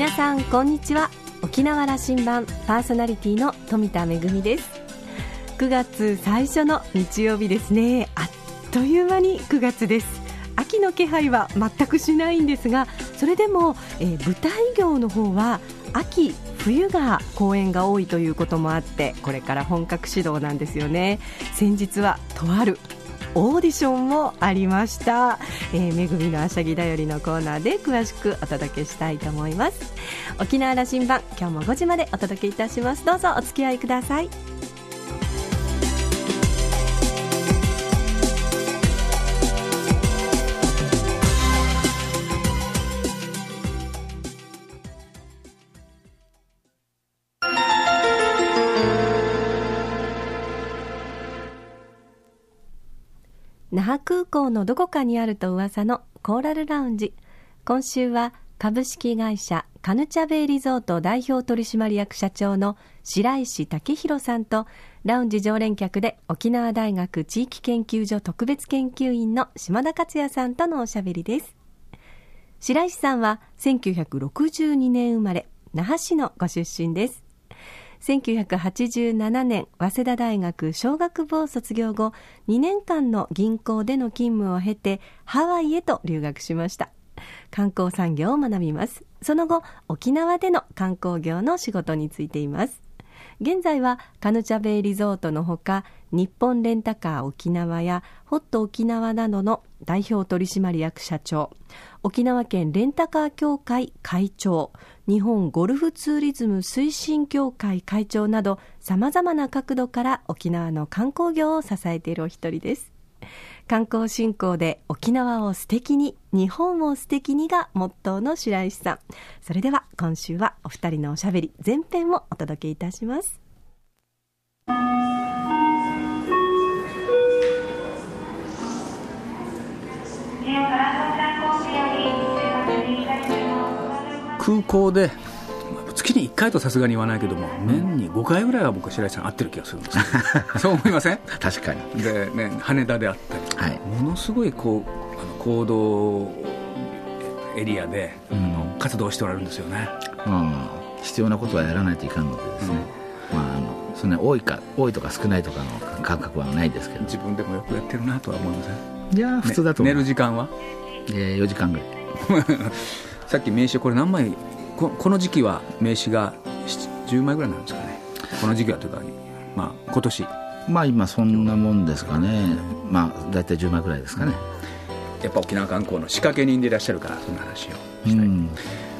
皆さんこんにちは。沖縄羅針盤パーソナリティの富田恵です。9月最初の日曜日ですね。あっという間に9月です。秋の気配は全くしないんですがそれでも、えー、舞台業の方は秋冬が公演が多いということもあってこれから本格始動なんですよね。先日はとあるオーディションもありました、えー、めぐみのあしゃぎだよりのコーナーで詳しくお届けしたいと思います。沖縄羅針盤今日も5時までお届けいたします。どうぞお付き合いください。覇空港のどこかにあると噂のコーラルラウンジ。今週は株式会社カヌチャベイリゾート代表取締役社長の白石武弘さんとラウンジ常連客で沖縄大学地域研究所特別研究員の島田克也さんとのおしゃべりです。白石さんは1962年生まれ那覇市のご出身です。1987年早稲田大学商学部を卒業後2年間の銀行での勤務を経てハワイへと留学しました。観光産業を学びます。その後沖縄での観光業の仕事に就いています。現在はカヌチャベイリゾートのほか日本レンタカー沖縄やホット沖縄などの代表取締役社長沖縄県レンタカー協会会長日本ゴルフツーリズム推進協会会長などさまざまな角度から沖縄の観光業を支えているお一人です。観光振興で沖縄を素敵に日本を素敵にがモットーの白石さん。それでは今週はお二人のおしゃべり前編をお届けいたします。空港で月に1回とさすがに言わないけども、年に5回ぐらいは僕は白石さん会ってる気がするんです そう思いません？確かに。で、ね、羽田であったり、はい、ものすごいこうあの行動エリアで、うん、活動しておられるんですよね、うん、必要なことはやらないといかんのでですね、うん、まああのそんな多いか多いとか少ないとかの感覚はないですけど。自分でもよくやってるなとは思いません？いや普通だと、ね、寝る時間は、えー、4時間ぐらい さっき名刺これ何枚ここの時期は名刺が10枚ぐらいなんですかね。この時期はというか、まあ、今年。まあ今そんなもんですかね。まあ大体10枚ぐらいですかね。やっぱ沖縄観光の仕掛け人でいらっしゃるからそんな話をしたい、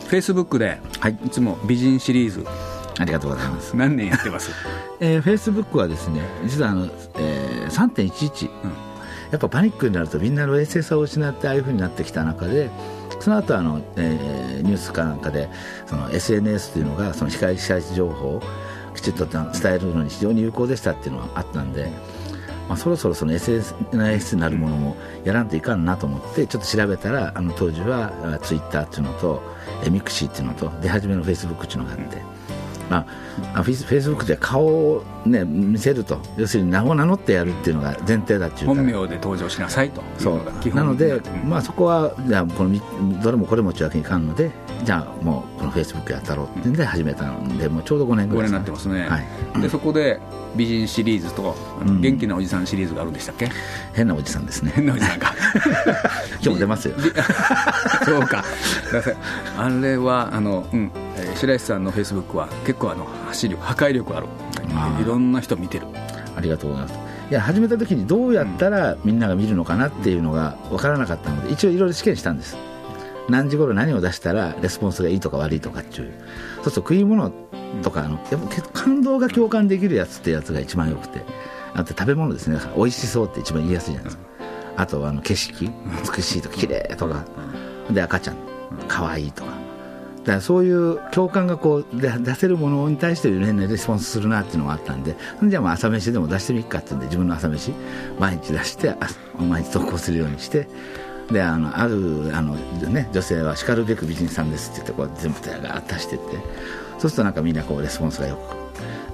フェイスブックで、はい、いつも美人シリーズ。ありがとうございます。何年やってます？えフェイスブックはですね実はあの、えー、3.11、うん、やっぱパニックになるとみんなの冷静さを失ってああいうふうになってきた中でその後あの、えー、ニュースかなんかでその SNS というのがその被害者情報をきちっと伝えるのに非常に有効でしたっていうのはあったんで、まあ、そろそろその SNS になるものもやらんといかんなと思ってちょっと調べたらあの当時はツイッターっていうのとミクシーっていうのと出始めのフェイスブックっていうのがあって。まあ、フェイスフェイスブックで顔を、ね、見せると。要するに名を名乗ってやるっていうのが前提だっていう本名で登場しなさいとそう。なので、まあ、そこはじゃあこのどれもこれもちわけにいかんのでじゃあもうこのフェイスブックやったろうってんで始めたのでもうちょうど5年ぐらい、ね、5年になってますね、はい、でそこで美人シリーズと、元気なおじさんシリーズがあるんでしたっけ？変なおじさんですね。変なおじさんか。今日も出ますよ。そうか。あれはあの、うん。えー、白石さんのフェイスブックは結構あの走力破壊力ある。いろんな人見てる。ありがとうございます。いや始めた時にどうやったらみんなが見るのかなっていうのが分からなかったので一応いろいろ試験したんです。何時頃何を出したらレスポンスがいいとか悪いとかっていう。そうすると食い物とかあのやっぱ感動が共感できるやつってやつが一番よくて。あと食べ物ですね。美味しそうって一番言いやすいじゃないですか。あとあの景色。美しいとか綺麗とか。で赤ちゃん。可愛いとかだからそういう共感がこう出せるものに対してねレスポンスするなっていうのがあったんでじゃあ朝飯でも出してみっかっていうんで自分の朝飯毎日出して毎日投稿するようにしてであのあるあの、ね、女性はしかるべく美人さんですって言ってこう全部ガーッ出してってそうするとなんかみんなこうレスポンスがよく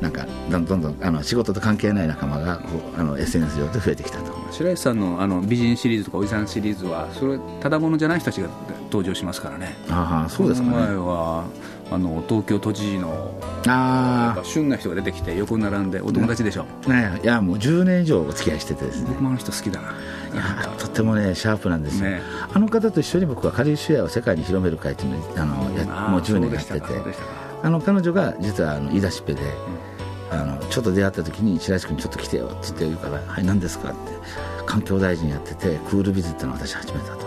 なんかどんどんどんあの仕事と関係ない仲間がこうあの SNS 上で増えてきたと白石さんのあの美人シリーズとかおじさんシリーズはそれただものじゃない人たちが登場しますからね。ああそうですか、ね、前はあの東京都知事のあぱ旬な人が出てきて横に並んでお友達でしょ、あねいやもう10年以上お付き合いしててですね。僕もあの人好きだな。なんか。とってもねシャープなんですよ、ねあの方と一緒に僕はカリーシュエアを世界に広める会っていうのをあのやもう10年やってて。あの彼女が実はあの言い出しっぺで、あのちょっと出会った時に白石君ちょっと来てよって言って言うから「はい何ですか?」って環境大臣やっててクールビズっていうのを私始めたと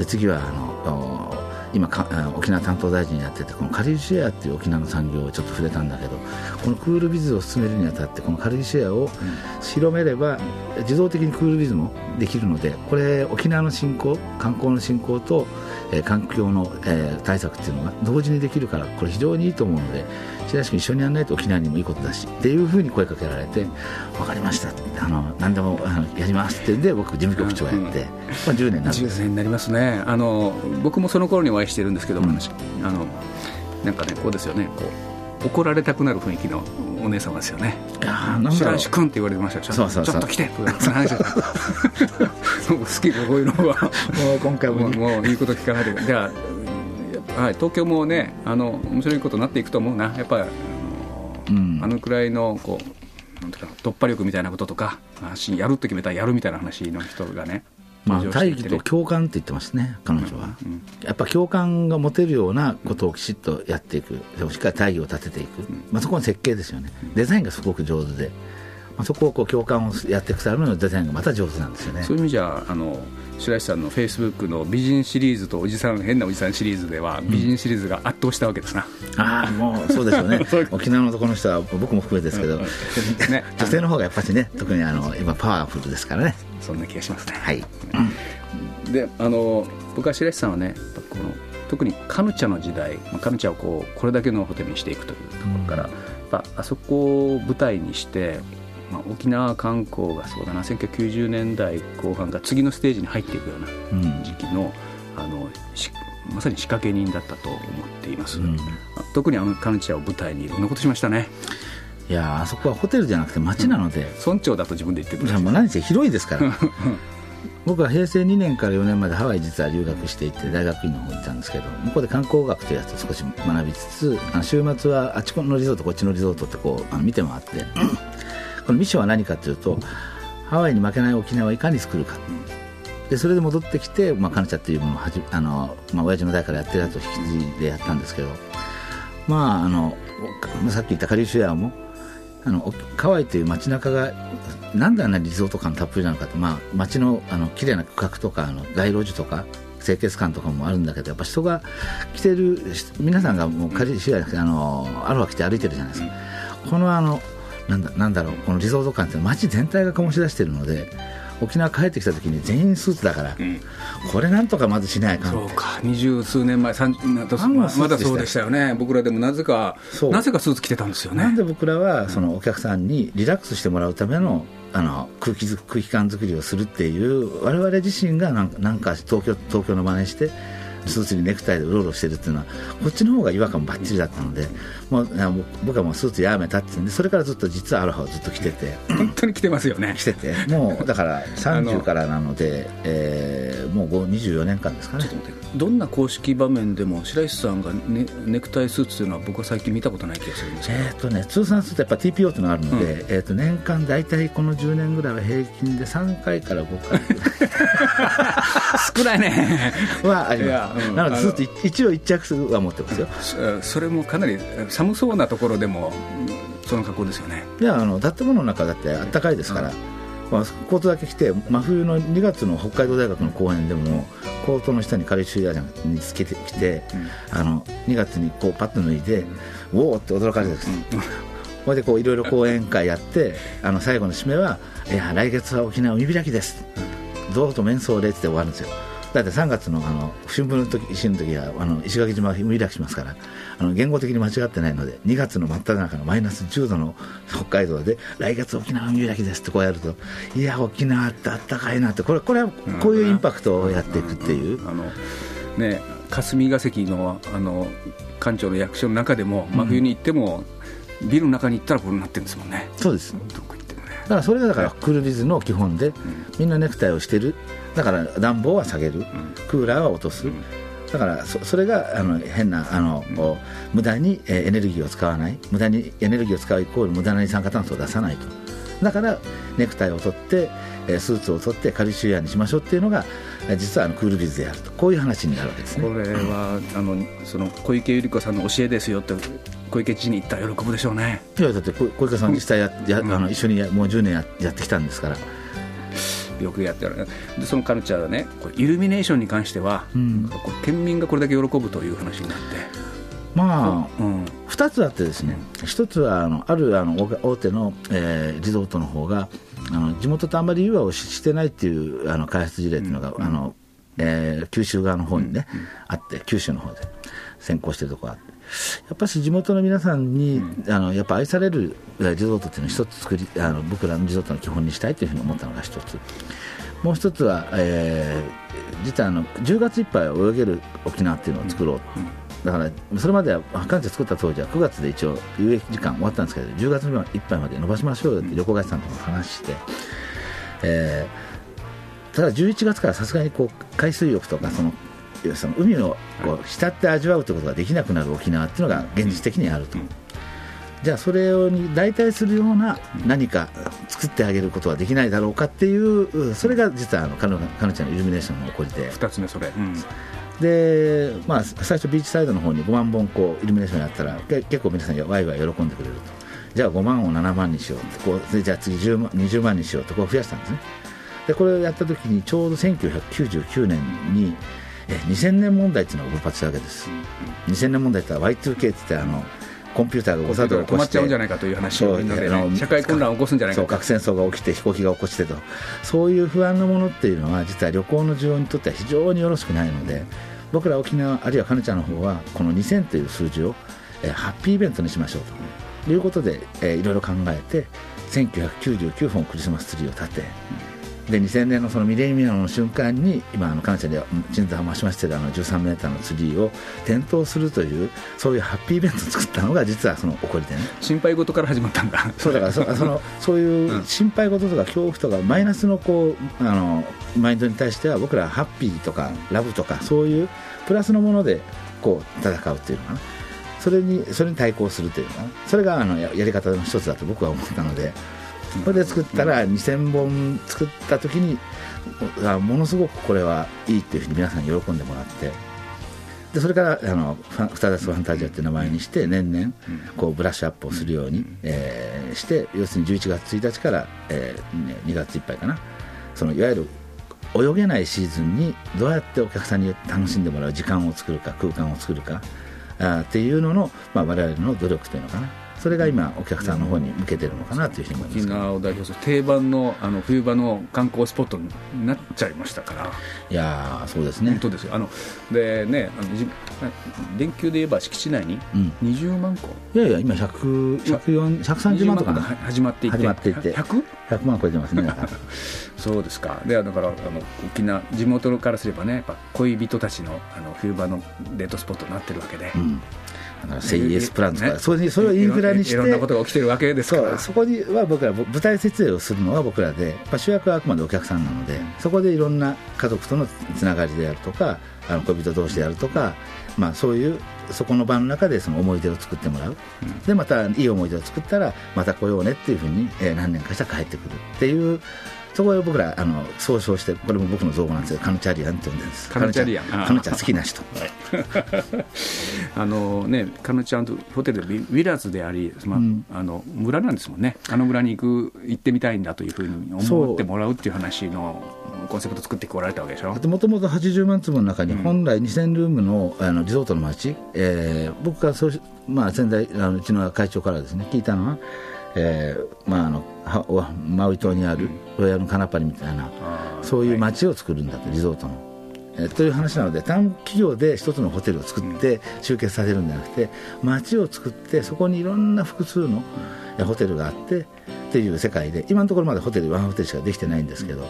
で次はあの今沖縄担当大臣やっててこのカリーシェアっていう沖縄の産業をちょっと触れたんだけどこのクールビズを進めるにあたってこのカリーシェアを広めれば自動的にクールビズもできるのでこれ沖縄の振興観光の振興と、えー環境の、えー対策っていうのが同時にできるからこれ非常にいいと思うので白石君一緒にやらないと沖縄にもいいことだしっていうふうに声かけられて分かりましたあの何でもあのやりますって言うんで僕事務局長やって、まあ、10年になるんです10年になりますねあの僕もその頃にお会いしてるんですけど、私あのなんかねこうですよねこう怒られたくなる雰囲気のお姉様ですよねいやーなんだろう白石君って言われてましたよちょそうそうそうちょっと来てと好きこういうのはもう今回ももうもういいこと聞かないでじゃあ、はい、東京もねあの面白いことになっていくと思うな。やっぱりあの,、うん。あのくらいのこうなんていうか突破力みたいなこととか話やるって決めたらやるみたいな話の人がねまあ、大義と共感って言ってますね、彼女は、うんやっぱ共感が持てるようなことをきちっとやっていく、でもしっかり大義を立てていく、まあ、そこの設計ですよね、デザインがすごく上手で、まあ、そこをこう共感をやっていくためのデザインがまた上手なんですよね。そういう意味じゃあの白石さんのフェイスブックの美人シリーズとおじさん変なおじさんシリーズでは美人シリーズが圧倒したわけですな、ああ、もうそうでしょ うね、沖縄の男の人は僕も含めですけど、ね。女性の方がやっぱりね、特にあの今、パワフルですからね。そんな気がしますね。はい、であの僕は白石さんはねこの特にカヌチャの時代、まあ、カヌチャをこうこれだけのホテルにしていくというところから、やっぱあそこを舞台にして、まあ、沖縄観光がそうだな1990年代後半が次のステージに入っていくようなうん。時期のあのしまさに仕掛け人だったと思っています、うん。特にあのカヌチャを舞台にいろんなことしましたね。いやーあそこはホテルじゃなくて街なので、村長だと自分で言ってるい。やもう何せ広いですから。僕は平成2年から4年までハワイ実は留学していて大学院の方に行ったんですけど向こうで観光学というやつを少し学びつつ週末はあっちのリゾートこっちのリゾートってこうあの見て回ってこのミッションは何かというとハワイに負けない沖縄をいかに作るか。でそれで戻ってきて、まあ、カヌチャっていうものをはじあの、まあ親父の代からやってるやつを引き継いでやったんですけどまああのさっき言ったカリーシュエアもあのハワイという街中がなんであんなリゾート感たっぷりなのかって、まあ、街のあの綺麗な区画とかあの街路樹とか清潔感とかもあるんだけどやっぱ人が来てる皆さんがもうカリーシュエアあのアロハ着て歩いてるじゃないですか、このあのなんだなんだろうこのリゾート感って街全体が醸し出してるので沖縄帰ってきた時に全員スーツだから、これなんとかまずしないかん。そうか二十数年前まだそうでしたよね。僕らでもなぜかなぜかスーツ着てたんですよね。なんで僕らはそのお客さんにリラックスしてもらうためのあの空気づ空気感作りをするっていう我々自身がなんかなんか東京東京の真似してスーツにネクタイでうろうろしてるっていうのはこっちの方が違和感ばっちりだったのでもう僕はもうスーツやめたってんでそれからずっと実はアロハをずっと着てて本当に着てますよね。着ててもうだから30からなので、えーもう5 24年間ですかね。どんな公式場面でも白石さんがネネクタイスーツというのは僕は最近見たことない気がするんですけど、えーとね、通算するとやっぱ TPO っていうのがあるので、えー、と年間大体この10年ぐらいは平均で3回から5回。少ないね。はあります、うん。なのでスーツ一応一着は持ってますよ。そそれもかなり寒そうなところでもその格好ですよね。いやあの建物の中だってあったかいですから、まあ、コートだけ着て真冬の2月の北海道大学の公演でもコートの下にカリシュアにつけてきて、あの2月にこうパッと脱いで、ウォーって驚かれてです、これでこういろいろ講演会やってあの最後の締めは「いや来月は沖縄海開きです」どうぞ面相礼って終わるんですよだって3月のあの春分の時石の時はあの石垣島は海開きしますからあの言語的に間違ってないので2月の真っ只中のマイナス10度の北海道で来月沖縄海開きですってこうやるといや沖縄ってあったかいなってこれこれはこういうインパクトをやっていくっていう。あのね霞が関のあの館長の役所の中でも真冬に行っても、ビルの中に行ったらこうなってるんですもんね。そうですからそれがだからクールビズの基本で、みんなネクタイをしてる。だから暖房は下げる、クーラーは落とす、だからそそれがあの変なあの、無駄にえーエネルギーを使わない。無駄にエネルギーを使うイコール無駄な二酸化炭素を出さないと。だからネクタイを取ってえースーツを取ってカルシウムにしましょうっていうのがえー実はあのクールビズであると。こういう話になるわけですね。これはあのその小池百合子さんの教えですよって小池知事に言ったら喜ぶでしょうね。いやだって小小池さん実際やや、あの一緒にやもう10年ややってきたんですから。よくやってる。でそのカルチャーはねイルミネーションに関しては、ん。これ県民がこれだけ喜ぶという話になって、まあうん、2つあってですね。1つはあのあるあの大大手の、えーリゾートの方があの地元とあんまり融和をししてないっていうあの開発事例っていうのが、あのえー九州側の方にね、あって九州の方で先行してるところがあってやっぱし地元の皆さんに、あのやっぱ愛されるえーリゾートっていうのを一つ作りあの僕らのリゾートの基本にしたいというふうに思ったのが一つ。もう一つは、えー実はあの10月いっぱい泳げる沖縄っていうのを作ろう、だからそれまでは関西作った当時は9月で一応有益時間終わったんですけど10月いっぱいまで伸ばしましょうよって旅行会社さんとも話して、えーただ11月からさすがにこう海水浴とかそのその海をこう浸って味わうということができなくなる沖縄っていうのが現実的にあると。じゃあそれをに代替するような何か作ってあげることはできないだろうかっていうそれが実はあの彼女彼女のイルミネーションの起こりで。2つ目それ、うん。で、まあ、最初ビーチサイドの方に5万本こうイルミネーションやったらけ結構皆さんワイワイ喜んでくれると。じゃあ5万を7万にしようってこうでじゃあ次10万20万にしようってこう増やしたんですね。でこれをやった時にちょうど1999年にえ2000年問題っていうのが勃発したわけです。2000年問題ってのは Y2K って言ってあのコンピューターが誤作動を起止まっこしてちゃうんじゃないかという話をみんなでね、そうあの社会混乱を起こすんじゃないかと。そう核戦争が起きて飛行機が起こしてと。そういう不安なものっていうのは実は旅行の需要にとっては非常によろしくないので僕ら沖縄あるいはカヌちゃんの方はこの2000という数字を、えーハッピーイベントにしましょうと。いうことで、えーいろいろ考えて1999本クリスマスツリーを立てで2000年のそのミレニアムの瞬間に今あのカヌちゃんで鎮座を増しましてるあの13メーターのツリーを点灯するというそういうハッピーイベントを作ったのが実はその起こりでね。心配事から始まったんだ。そうだからそそのそういう心配事とか恐怖とかマイナスのこうあのマインドに対しては僕らはハッピーとかラブとかそういうプラスのものでこう戦うっていうのかな。それにそれに対抗するというのかな。それがあのややり方の一つだと僕は思ったのでこれで作ったら2000本作った時にあものすごくこれはいいっていうふうに皆さんに喜んでもらってでそれからあのファン「フタダスファンタジア」っていう名前にして年々こうブラッシュアップをするように、えーして要するに11月1日から、えーね2月いっぱいかな。そのいわゆる泳げないシーズンにどうやってお客さんに楽しんでもらう時間を作るか空間を作るかあーっていうのの、まあ、我々の努力というのかなそれが今お客さんの方に向けてるのかなというふうに思います沖縄を代表する定番のあの冬場の観光スポットになっちゃいましたから。いやーそうですね。本当ですよ。あのでねあのじ電球で言えば敷地内にうん。20万個、いやいや今100 104 130万とか20なが始まっていて始まっていて。100? 100万超えてますね そうですか。でだからあの沖縄地元からすればねやっぱ恋人たちのあの冬場のデートスポットになってるわけで、うんセイエスプランとか、ね。それにそれをインフラにしていろんなことが起きてるわけですか。らそこには僕ら舞台設営をするのは僕らで、まあ、主役はあくまでお客さんなのでそこでいろんな家族とのつながりであるとかあの恋人同士であるとか、まあ、そういうそこの場の中でその思い出を作ってもらう、でまたいい思い出を作ったらまた来ようねっていうふうに、えー何年かしたら帰ってくるっていうそこを僕らあの総称してこれも僕の造語なんですけどカヌチャリアンって呼んでるんです。カヌチャリアン。カヌチャ好きな人。あ。のね、カヌちゃんとホテルでウィラーズであり、まあうん。あの村なんですもんね、あの村に行く行ってみたいんだというふうに思ってもらうっていう話のコンセプト作ってこられたわけでしょ。もともと80万坪の中に本来2000ルームのあのリゾートの街、えー僕がそうし、まあ、先代あのうちの会長からですね聞いたのは、えーまあ、あのマウイ島にあるロイヤルカナパリみたいな、あーそういう街を作るんだとリゾートの。えーという話なので単企業で一つのホテルを作って集結させるんじゃなくて街を作ってそこにいろんな複数のえーホテルがあってっていう世界で今のところまだホテルワンホテルしかできてないんですけど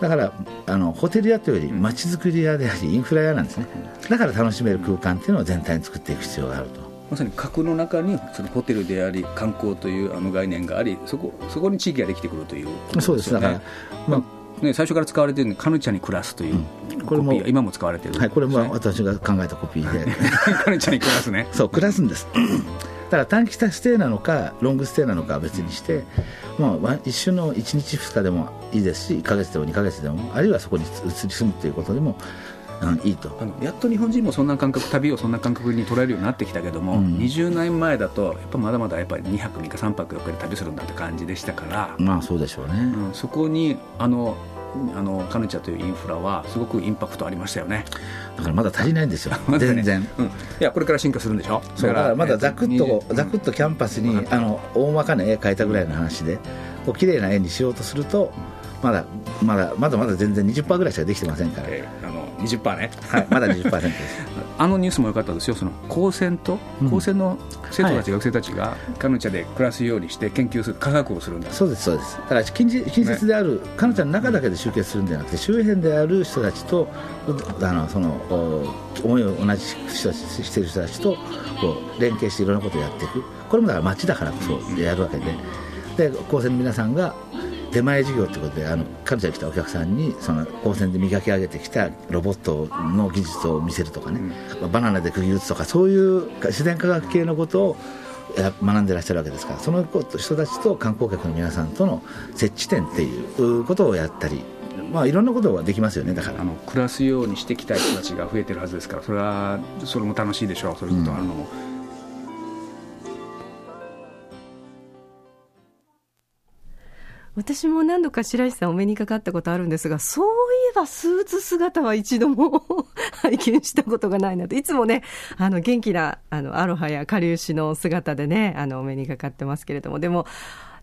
だからあのホテル屋というより街づくり屋でありインフラ屋なんですね。だから楽しめる空間っていうのを全体に作っていく必要があると。まさに核の中にそのホテルであり観光というあの概念がありそこそこに地域ができてくるということそうですよねだから、まあね、最初から使われているのはカヌチャに暮らすというこれもコピーが今も使われてる、はい、これも私が考えたコピーで。カルチャーに暮らすね。そう暮らすんです。だから短期ステイなのかロングステイなのかは別にしてもう一瞬の1日2日でもいいですし1か月でも2か月でもあるいはそこに移り住むということでもうん、いいと。あのやっと日本人もそんな感覚旅をそんな感覚に捉えるようになってきたけども、うん。20年前だとやっぱまだまだやっぱり2泊3日3泊4日で旅するんだって感じでしたから、まあそうでしょうね、うん、そこにあのあのカヌチャというインフラはすごくインパクトありましたよね、だからまだ足りないんですよ。全然。うん、いやこれから進化するんでしょ？だからまだざくっと20ざくっとキャンパスにあの大まかな絵描いたぐらいの話でこう綺麗な絵にしようとするとまだまだまだまだ全然20%ぐらいしかできてませんから、えーあの20%ね。はい、まだ20%です。あのニュースも良かったですよ。その高専とうん。高専の生徒たち、は学生たちがカヌチャで暮らすようにして研究する科学をするんだ。そうですそうです。だから近近接である、彼女の中だけで集結するんじゃなくて周辺である人たちとあのそのお思いを同じ人たちしている人たちとこう連携していろんなことをやっていく。これもだから街だからこそやるわけで。で高専の皆さんが出前授業ということであの彼女に来たお客さんにその高専で磨き上げてきたロボットの技術を見せるとかね、バナナで釘打つとかそういう自然科学系のことをや学んでらっしゃるわけですからその人たちと観光客の皆さんとの接地点っていうことをやったり、まあ、いろんなことができますよねだから。あの暮らすようにしてきた人たちが増えてるはずですからそれはそれも楽しいでしょう。それずっとあるの私も何度か白石さんお目にかかったことあるんですが、そういえばスーツ姿は一度も 拝見したことがないなと。いつもね、あの元気な、あの、アロハやカリウシの姿でね、あの、お目にかかってますけれども、でも、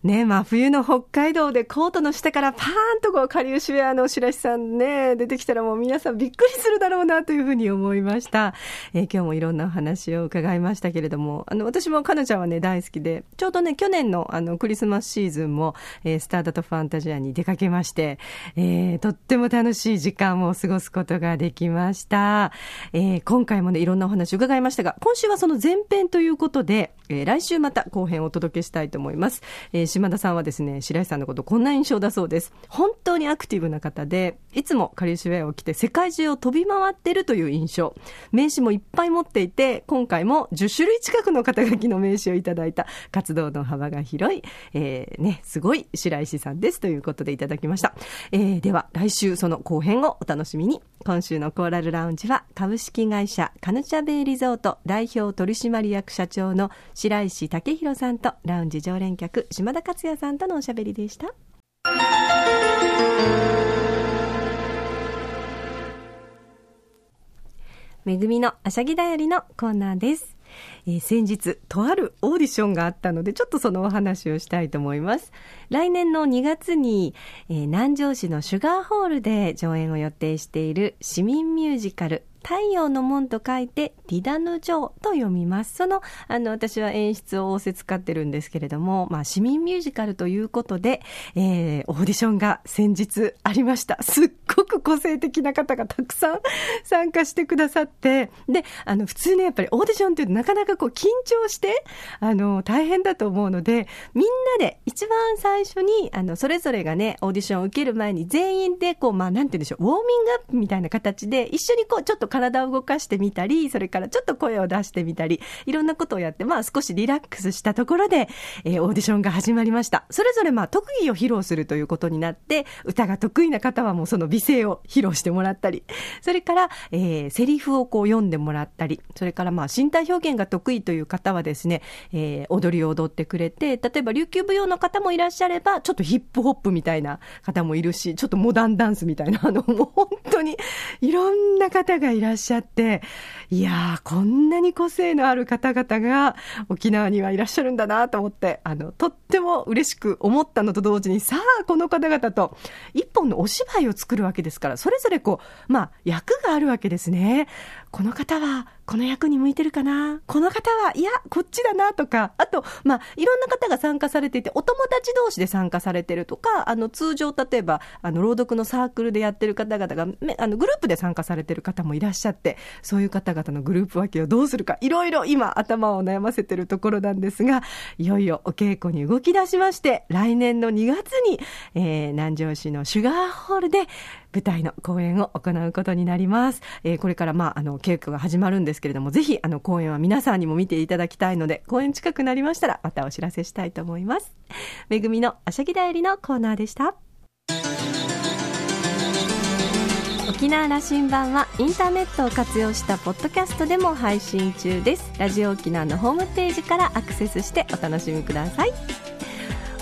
ね、真冬の北海道でコートの下からパーンとこう、カリウシウェアの白石さんね、出てきたらもう皆さんびっくりするだろうなというふうに思いました。えー今日もいろんなお話を伺いましたけれども、あの、私も彼女はね、大好きで、ちょうどね、去年のあの、クリスマスシーズンも、えースターダとファンタジアに出かけまして、えーとっても楽しい時間を過ごすことができました。えー今回もね、いろんなお話を伺いましたが、今週はその前編ということで、えー来週また後編をお届けしたいと思います。えー島田さんはですね、白石さんのことこんな印象だそうです。本当にアクティブな方で、いつもカリウシウェアを着て世界中を飛び回ってるという印象。名刺もいっぱい持っていて、今回も10種類近くの肩書きの名刺をいただいた活動の幅が広い、えーね、すごい白石さんですということでいただきました。えーでは、来週その後編をお楽しみに。今週のコーラルラウンジは株式会社カヌチャベイリゾート代表取締役社長の白石武弘さんとラウンジ常連客島田克也さんとのおしゃべりでした。めぐみのあしゃぎだよりのコーナーです。えー先日、とあるオーディションがあったので、ちょっとそのお話をしたいと思います。来年の2月に、えー南城市のシュガーホールで上演を予定している市民ミュージカル、太陽の門と書いて、ディダヌジョーと読みます。その、あの、私は演出を仰せ使ってるんですけれども、まあ、市民ミュージカルということで、えーオーディションが先日ありました。すっごく個性的な方がたくさん 参加してくださって、で、あの、普通ね、やっぱりオーディションっていうとなかなかこう緊張して、あの、大変だと思うので、みんなで一番最初に、あの、それぞれがね、オーディションを受ける前に全員で、こう、まあ、なんて言うんでしょう、ウォーミングアップみたいな形で、一緒にこう、ちょっと体を動かしてみたり、それからちょっと声を出してみたり、いろんなことをやって、まあ、少しリラックスしたところで、えーオーディションが始まりました。それぞれ、まあ、特技を披露するということになって、歌が得意な方はもうその美声を披露してもらったり、それから、えーセリフをこう読んでもらったり、それからまあ身体表現が得意という方はですね、えー踊りを踊ってくれて、例えば琉球舞踊の方もいらっしゃれば、ちょっとヒップホップみたいな方もいるし、ちょっとモダンダンスみたいな、あの、もう本当にいろんな方がいいらっしゃって、いやー、こんなに個性のある方々が沖縄にはいらっしゃるんだなと思って、あの、とっても嬉しく思ったのと同時に、さあ、この方々と一本のお芝居を作るわけですから、それぞれこう、まあ、役があるわけですね。この方は、この役に向いてるかな？この方は、いや、こっちだなとか、あと、まあ、いろんな方が参加されていて、お友達同士で参加されてるとか、あの、通常、例えば、あの、朗読のサークルでやってる方々が、あの、グループで参加されてる方もいらっしゃって、そういう方々のグループ分けをどうするか、いろいろ今、頭を悩ませてるところなんですが、いよいよお稽古に動き出しまして、来年の2月に、えー南城市のシュガーホールで、舞台の公演を行うことになります。えーこれから、まあ、あの、稽古が始まるんですけれども、ぜひ、あの、公演は皆さんにも見ていただきたいので、公演近くなりましたら、またお知らせしたいと思います。めぐみのあしゃぎだよりのコーナーでした。沖縄羅針盤はインターネットを活用したポッドキャストでも配信中ですラジオ沖縄のホームページからアクセスしてお楽しみください